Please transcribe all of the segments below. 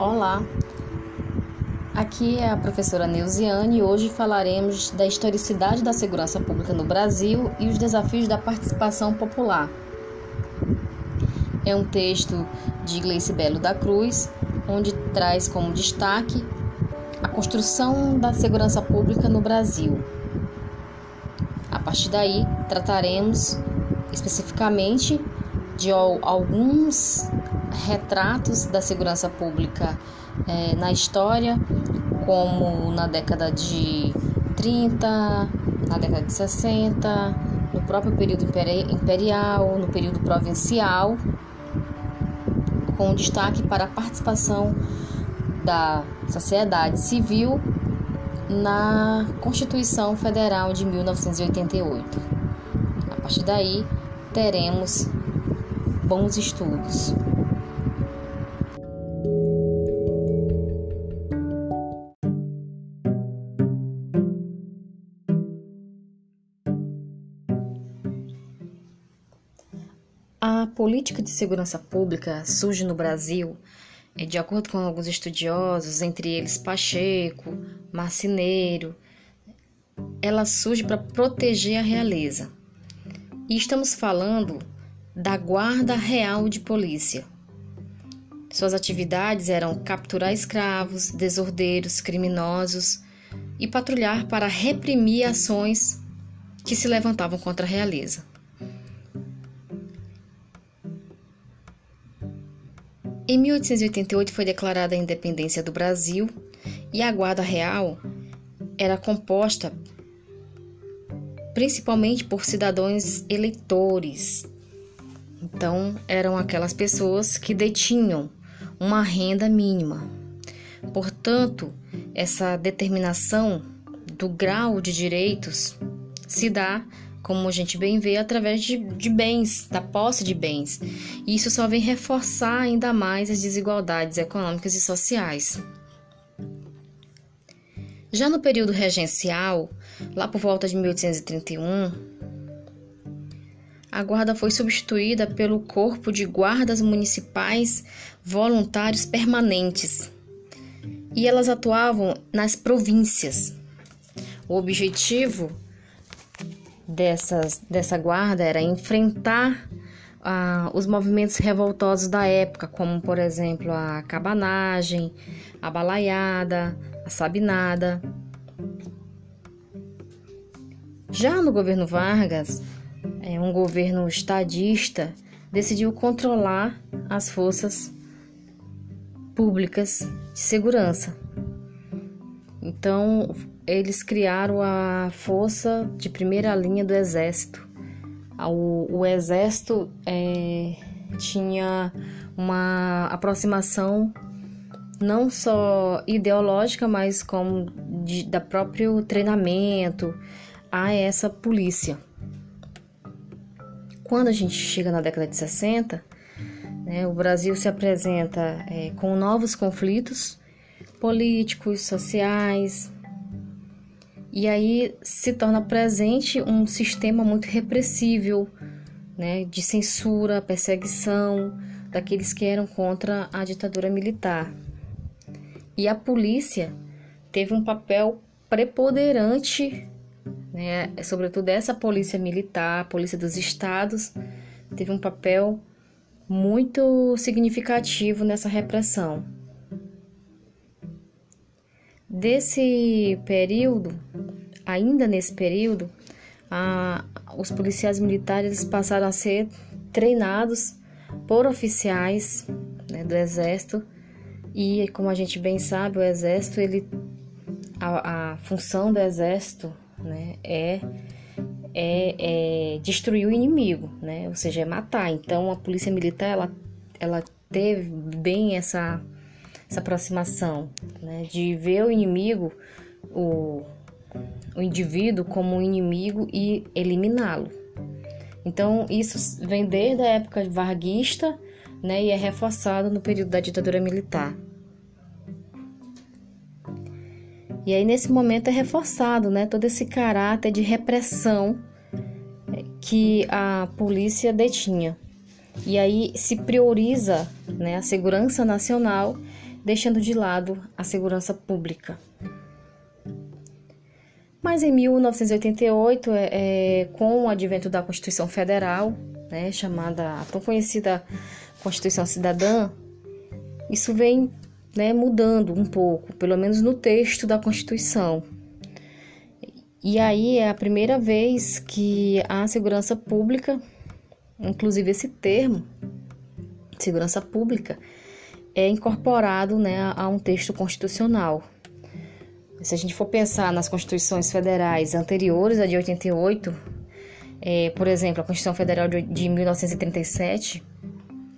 Olá, aqui é a professora Neuziane e hoje falaremos da historicidade da segurança pública no Brasil e os desafios da participação popular. É um texto de Gleice Belo da Cruz, onde traz como destaque a construção da segurança pública no Brasil. A partir daí, trataremos especificamente de alguns retratos da segurança pública é, na história, como na década de 30, na década de 60, no próprio período imperial, no período provincial, com destaque para a participação da sociedade civil na Constituição Federal de 1988. A partir daí, teremos bons estudos. Política de segurança pública surge no Brasil, é, de acordo com alguns estudiosos, entre eles Pacheco, Marcineiro, ela surge para proteger a realeza. E estamos falando da Guarda Real de Polícia. Suas atividades eram capturar escravos, desordeiros, criminosos e patrulhar para reprimir ações que se levantavam contra a realeza. Em 1888 foi declarada a independência do Brasil e a Guarda Real era composta principalmente por cidadãos eleitores. Então, eram aquelas pessoas que detinham uma renda mínima. Portanto, essa determinação do grau de direitos se dá como a gente bem vê, através de, de bens, da posse de bens. E isso só vem reforçar ainda mais as desigualdades econômicas e sociais. Já no período regencial, lá por volta de 1831, a guarda foi substituída pelo Corpo de Guardas Municipais Voluntários Permanentes e elas atuavam nas províncias. O objetivo dessas, dessa guarda era enfrentar ah, os movimentos revoltosos da época, como por exemplo a cabanagem, a balaiada, a sabinada. Já no governo Vargas, é, um governo estadista decidiu controlar as forças públicas de segurança. Então, eles criaram a força de primeira linha do exército. O, o exército é, tinha uma aproximação não só ideológica, mas como de, da próprio treinamento a essa polícia. Quando a gente chega na década de 60, né, o Brasil se apresenta é, com novos conflitos políticos, sociais, e aí se torna presente um sistema muito repressível, né, de censura, perseguição daqueles que eram contra a ditadura militar. E a polícia teve um papel preponderante, né, sobretudo essa polícia militar, a polícia dos estados, teve um papel muito significativo nessa repressão. Desse período, ainda nesse período, a, os policiais militares passaram a ser treinados por oficiais né, do exército. E como a gente bem sabe o exército ele a, a função do exército né, é, é, é, destruir o inimigo né, ou seja é matar. Então a polícia militar ela, ela teve bem essa essa aproximação, né, de ver o inimigo, o, o indivíduo como um inimigo e eliminá-lo. Então, isso vem desde a época varguista né, e é reforçado no período da ditadura militar. E aí, nesse momento, é reforçado né, todo esse caráter de repressão que a polícia detinha. E aí se prioriza né, a segurança nacional deixando de lado a segurança pública. Mas em 1988, é, é, com o advento da Constituição Federal, né, chamada a tão conhecida Constituição Cidadã, isso vem né, mudando um pouco, pelo menos no texto da Constituição. E aí é a primeira vez que a segurança pública, inclusive esse termo, segurança pública, é incorporado né, a um texto constitucional. Se a gente for pensar nas constituições federais anteriores à de 88, é, por exemplo, a Constituição Federal de, de 1937,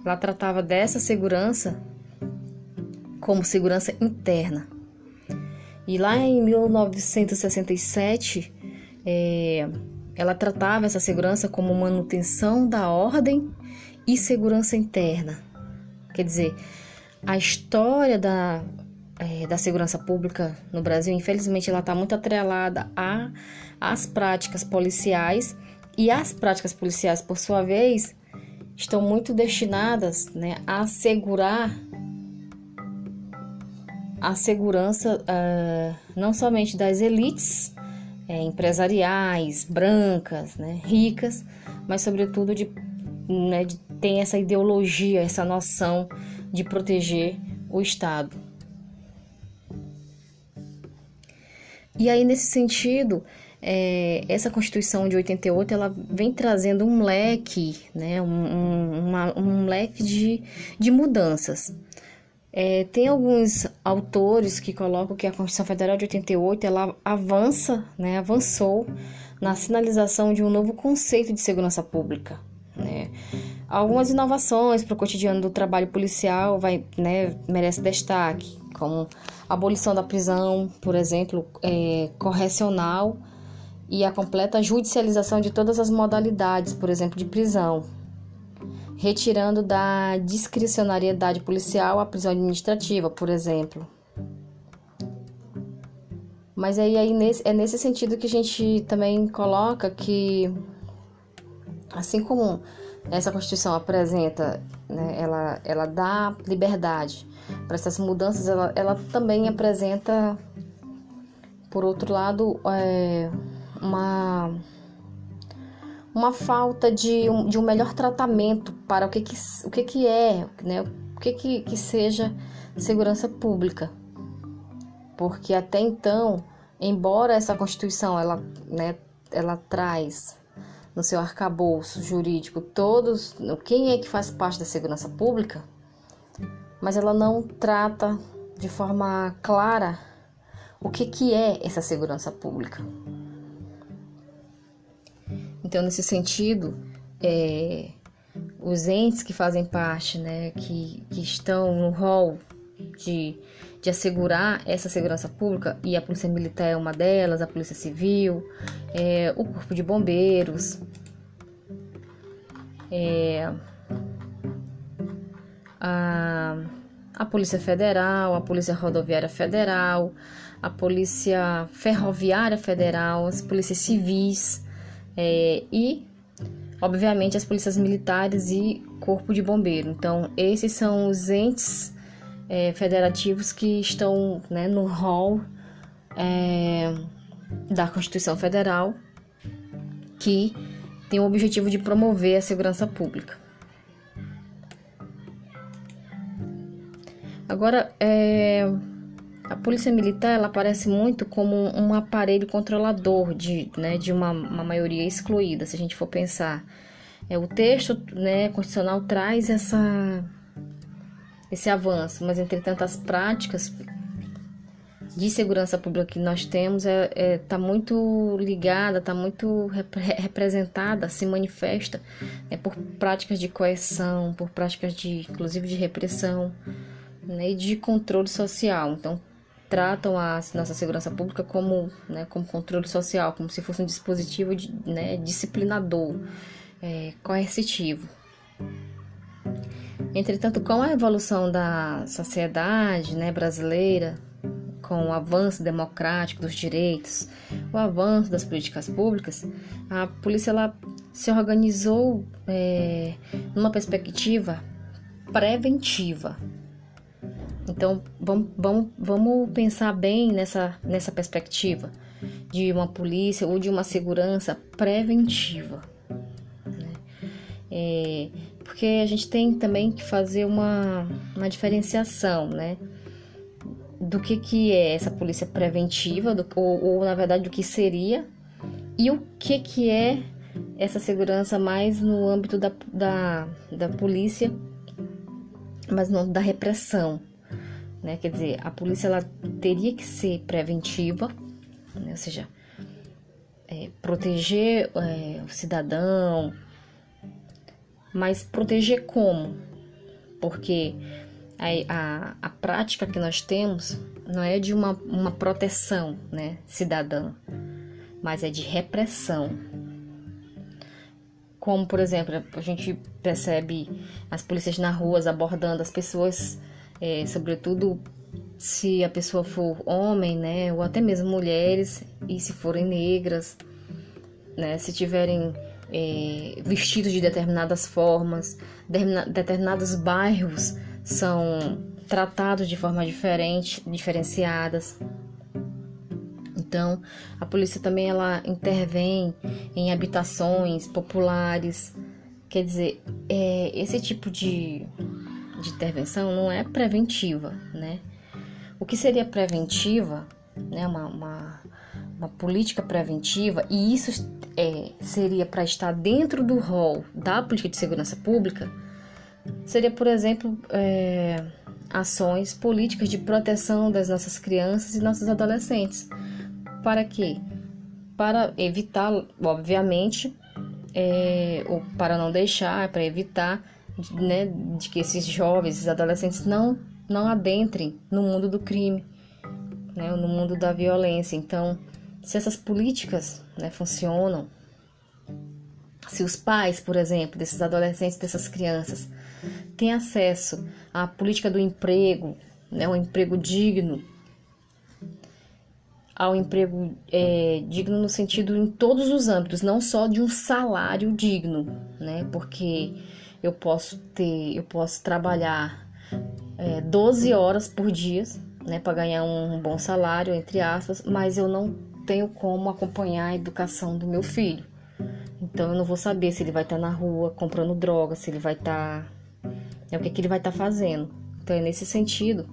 ela tratava dessa segurança como segurança interna. E lá em 1967, é, ela tratava essa segurança como manutenção da ordem e segurança interna. Quer dizer, a história da, é, da segurança pública no Brasil, infelizmente, ela está muito atrelada a, às práticas policiais. E as práticas policiais, por sua vez, estão muito destinadas né, a assegurar a segurança uh, não somente das elites é, empresariais, brancas, né, ricas, mas sobretudo de, né, de ter essa ideologia, essa noção de proteger o Estado. E aí, nesse sentido, é, essa Constituição de 88 ela vem trazendo um leque, né, um, um, uma, um leque de, de mudanças. É, tem alguns autores que colocam que a Constituição Federal de 88 ela avança, né, avançou na sinalização de um novo conceito de segurança pública. Algumas inovações para o cotidiano do trabalho policial vai, né, merece destaque, como abolição da prisão, por exemplo, é, correcional e a completa judicialização de todas as modalidades, por exemplo, de prisão, retirando da discricionariedade policial a prisão administrativa, por exemplo. Mas aí, aí nesse, é nesse sentido que a gente também coloca que, assim como essa Constituição apresenta, né, ela, ela dá liberdade para essas mudanças, ela, ela também apresenta, por outro lado, é, uma uma falta de um, de um melhor tratamento para o que, que, o que, que é, né? o que, que, que seja segurança pública. Porque até então, embora essa Constituição ela, né, ela traz no seu arcabouço jurídico todos quem é que faz parte da segurança pública, mas ela não trata de forma clara o que, que é essa segurança pública. Então, nesse sentido, é, os entes que fazem parte, né, que, que estão no rol de, de assegurar essa segurança pública, e a Polícia Militar é uma delas, a Polícia Civil, é, o Corpo de Bombeiros, é, a, a Polícia Federal, a Polícia Rodoviária Federal, a Polícia Ferroviária Federal, as polícias civis, é, e, obviamente, as polícias militares e corpo de bombeiro. Então, esses são os entes é, federativos que estão né, no rol é, da Constituição Federal, que tem o objetivo de promover a segurança pública. Agora, é, a polícia militar ela aparece muito como um aparelho controlador de, né, de uma, uma maioria excluída, se a gente for pensar. É, o texto né, constitucional traz essa, esse avanço, mas entretanto as práticas de segurança pública que nós temos está é, é, tá muito ligada, está muito rep representada, se manifesta é, por práticas de coerção, por práticas de, inclusive de repressão né, e de controle social. Então, tratam a nossa segurança pública como, né, como controle social, como se fosse um dispositivo de, né, disciplinador, é, coercitivo. Entretanto, com a evolução da sociedade né, brasileira, com o avanço democrático dos direitos, o avanço das políticas públicas, a polícia ela se organizou é, numa perspectiva preventiva, Então, vamos, vamos, vamos pensar bem nessa, nessa perspectiva de uma polícia ou de uma segurança preventiva. Né? É, porque a gente tem também que fazer uma, uma diferenciação, né? Do que, que é essa polícia preventiva, do, ou, ou na verdade do que seria, e o que, que é essa segurança mais no âmbito da, da, da polícia, mas não da repressão. Né? Quer dizer, a polícia ela teria que ser preventiva, né? ou seja, é, proteger é, o cidadão, mas proteger como? Porque a, a, a, prática que nós temos não é de uma, uma proteção né, cidadã, mas é de repressão. Como, por exemplo, a gente percebe as polícias na ruas abordando as pessoas, é, sobretudo se a pessoa for homem, né, ou até mesmo mulheres, e se forem negras, né, se tiverem é, vestidos de determinadas formas, determinados bairros são tratados de forma diferente, diferenciadas. Então, a polícia também ela intervém em habitações populares. Quer dizer, é, esse tipo de, de intervenção não é preventiva, né? O que seria preventiva, né? Uma, uma, uma política preventiva, e isso é, seria para estar dentro do rol da política de segurança pública, seria, por exemplo, é, ações políticas de proteção das nossas crianças e nossos adolescentes para quê? Para evitar, obviamente, é, ou para não deixar, para evitar né, de que esses jovens, esses adolescentes não, não adentrem no mundo do crime, né, no mundo da violência. Então, se essas políticas né, funcionam, se os pais, por exemplo, desses adolescentes, dessas crianças, têm acesso à política do emprego, né, um emprego digno, ao emprego é, digno no sentido em todos os âmbitos, não só de um salário digno, né? Porque eu posso ter, eu posso trabalhar é, 12 horas por dia, né, para ganhar um bom salário, entre aspas, mas eu não tenho como acompanhar a educação do meu filho. Então eu não vou saber se ele vai estar tá na rua comprando droga, se ele vai estar. Tá, é o que, que ele vai estar tá fazendo. Então é nesse sentido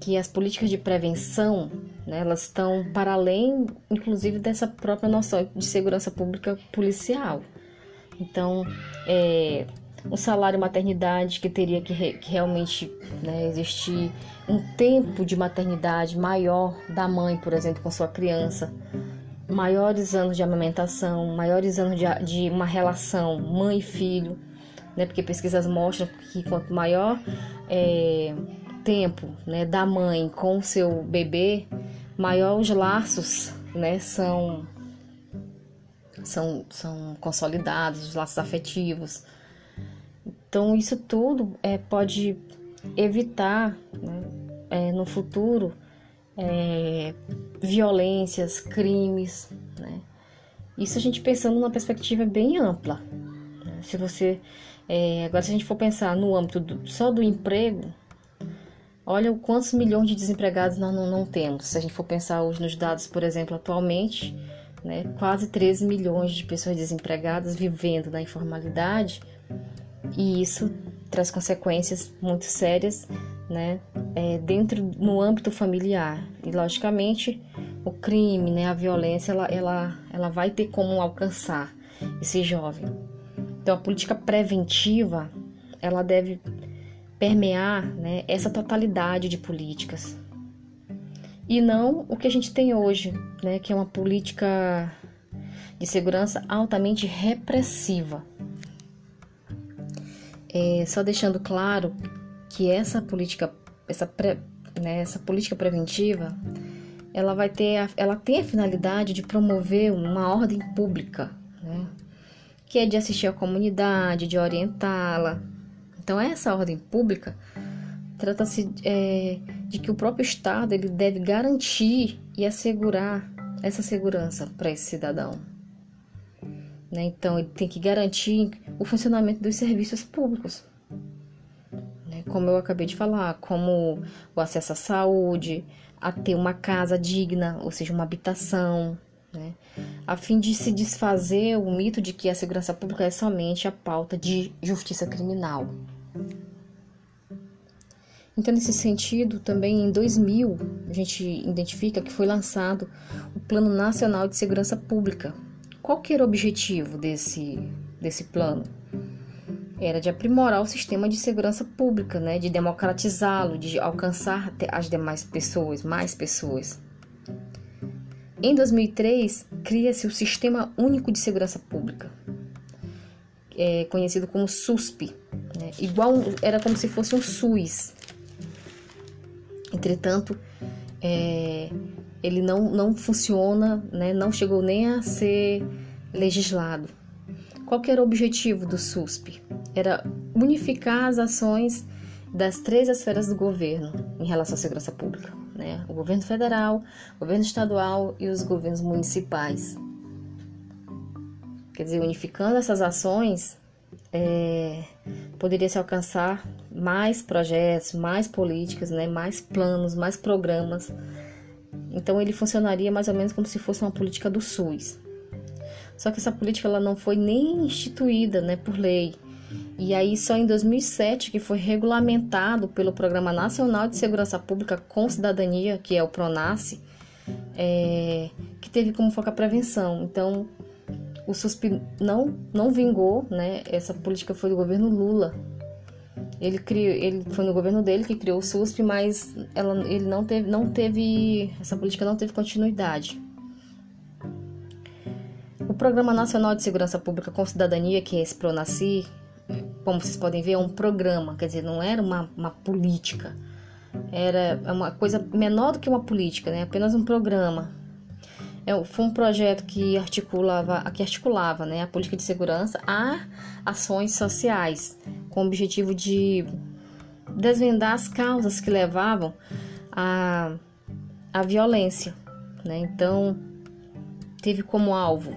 que as políticas de prevenção né, elas estão para além, inclusive, dessa própria noção de segurança pública policial. Então, é, um salário maternidade que teria que, re, que realmente né, existir um tempo de maternidade maior da mãe, por exemplo, com sua criança, maiores anos de amamentação, maiores anos de, de uma relação mãe e filho, né, porque pesquisas mostram que quanto maior é, tempo né, da mãe com seu bebê, maior os laços né, são, são, são consolidados, os laços afetivos. Então, isso tudo é, pode evitar né, é, no futuro é, violências, crimes. Né? Isso a gente pensando numa perspectiva bem ampla. Né? Se você. É, agora, se a gente for pensar no âmbito do, só do emprego, Olha o quantos milhões de desempregados nós não, não, temos. Se a gente for pensar hoje nos dados, por exemplo, atualmente, né, quase 13 milhões de pessoas desempregadas vivendo na informalidade, e isso traz consequências muito sérias né, é, dentro no âmbito familiar. E logicamente o crime, né, a violência, ela, ela, ela vai ter como alcançar esse jovem. Então a política preventiva ela deve permear né, essa totalidade de políticas. E não o que a gente tem hoje, né, que é uma política de segurança altamente repressiva. É, só deixando claro que essa política, essa, né, essa política preventiva, ela vai ter, a, ela tem a finalidade de promover uma ordem pública, né, que é de assistir a comunidade, de orientá-la, então, essa ordem pública trata-se é, de que o próprio Estado ele deve garantir e assegurar essa segurança para esse cidadão. Né? Então, ele tem que garantir o funcionamento dos serviços públicos, né? como eu acabei de falar, como o acesso à saúde, a ter uma casa digna, ou seja, uma habitação, né? a fim de se desfazer o mito de que a segurança pública é somente a pauta de justiça criminal. Então, nesse sentido, também em 2000, a gente identifica que foi lançado o Plano Nacional de Segurança Pública. Qual que era o objetivo desse, desse plano? Era de aprimorar o sistema de segurança pública, né? de democratizá-lo, de alcançar as demais pessoas, mais pessoas. Em 2003, cria-se o Sistema Único de Segurança Pública, é conhecido como SUSP, né? igual era como se fosse um SUS, Entretanto, é, ele não, não funciona, né, não chegou nem a ser legislado. Qual era o objetivo do SUSP? Era unificar as ações das três esferas do governo em relação à segurança pública, né? O governo federal, o governo estadual e os governos municipais. Quer dizer, unificando essas ações, é, poderia se alcançar mais projetos, mais políticas, né, mais planos, mais programas. Então ele funcionaria mais ou menos como se fosse uma política do SUS. Só que essa política ela não foi nem instituída, né, por lei. E aí só em 2007 que foi regulamentado pelo Programa Nacional de Segurança Pública com Cidadania, que é o Pronace, é, que teve como foco a prevenção. Então o SUSP não, não vingou, né? Essa política foi do governo Lula. Ele criou, ele foi no governo dele que criou o SUSP, mas ela, ele não teve, não teve, essa política não teve continuidade. O Programa Nacional de Segurança Pública com Cidadania, que é esse Pronasci, como vocês podem ver, é um programa, quer dizer, não era uma, uma política, era uma coisa menor do que uma política, né? Apenas um programa é, foi um projeto que articulava, que articulava né, a política de segurança a ações sociais, com o objetivo de desvendar as causas que levavam à, à violência. Né? Então, teve como alvo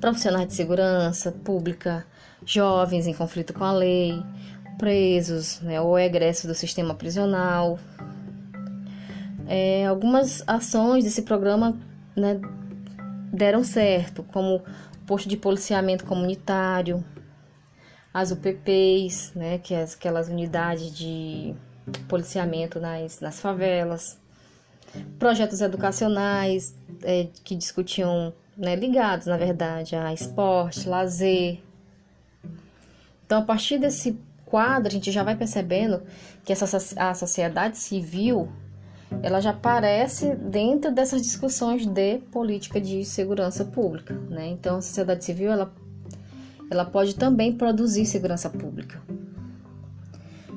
profissionais de segurança pública, jovens em conflito com a lei, presos né, ou egressos do sistema prisional, é, algumas ações desse programa né, deram certo, como posto de policiamento comunitário, as UPPs, né, que é aquelas unidades de policiamento nas, nas favelas, projetos educacionais é, que discutiam, né, ligados, na verdade, a esporte, lazer. Então, a partir desse quadro, a gente já vai percebendo que essa, a sociedade civil ela já aparece dentro dessas discussões de política de segurança pública, né? Então, a sociedade civil ela, ela pode também produzir segurança pública.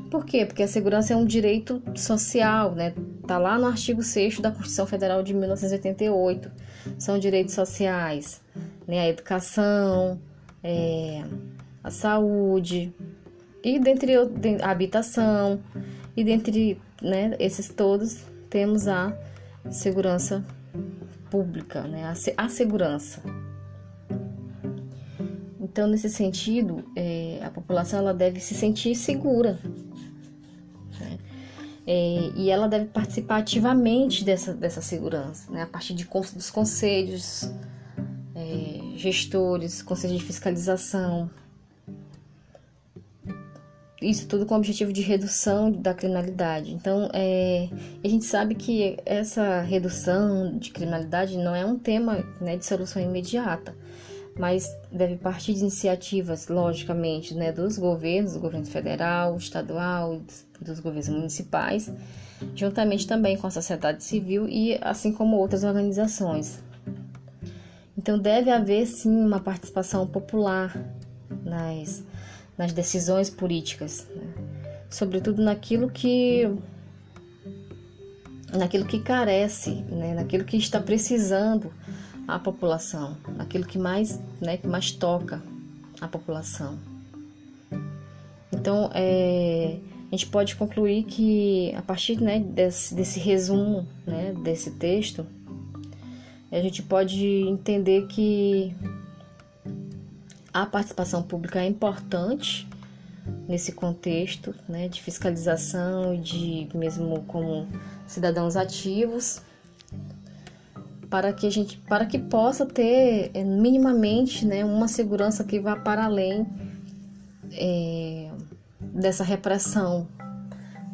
Por quê? Porque a segurança é um direito social, né? Tá lá no artigo 6 da Constituição Federal de 1988. São direitos sociais, né? A educação, é, a saúde e dentre a habitação e dentre né, esses todos temos a segurança pública, né? a, segurança. Então, nesse sentido, é, a população ela deve se sentir segura. Né? É, e ela deve participar ativamente dessa, dessa segurança, né? a partir de, dos conselhos, é, gestores, conselhos de fiscalização, isso tudo com o objetivo de redução da criminalidade. Então, é, a gente sabe que essa redução de criminalidade não é um tema né, de solução imediata, mas deve partir de iniciativas, logicamente, né, dos governos, do governo federal, estadual, dos governos municipais, juntamente também com a sociedade civil e assim como outras organizações. Então, deve haver sim uma participação popular nas nas decisões políticas, né? sobretudo naquilo que naquilo que carece, né? naquilo que está precisando a população, naquilo que mais, né, que mais toca a população. Então, é, a gente pode concluir que a partir né, desse, desse resumo né, desse texto, a gente pode entender que a participação pública é importante nesse contexto né, de fiscalização e de mesmo como cidadãos ativos para que a gente para que possa ter é, minimamente né, uma segurança que vá para além é, dessa repressão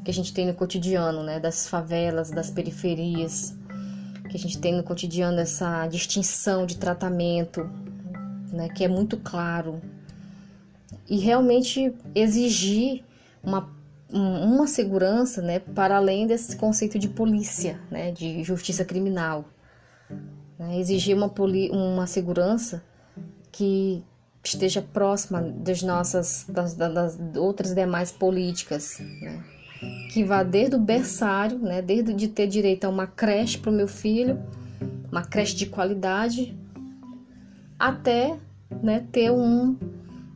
que a gente tem no cotidiano, né, das favelas, das periferias, que a gente tem no cotidiano essa distinção de tratamento, né, que é muito claro e realmente exigir uma, uma segurança né, para além desse conceito de polícia, né, de justiça criminal. Né, exigir uma, uma segurança que esteja próxima das nossas das, das outras demais políticas, né? que vá desde o berçário, né? desde de ter direito a uma creche para o meu filho, uma creche de qualidade, até né, ter um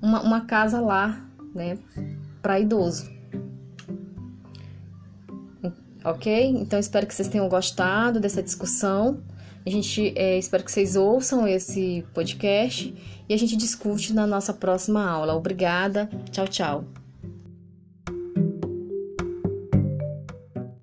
uma, uma casa lá, né, para idoso. Ok? Então espero que vocês tenham gostado dessa discussão. A gente é, espero que vocês ouçam esse podcast e a gente discute na nossa próxima aula. Obrigada. Tchau, tchau.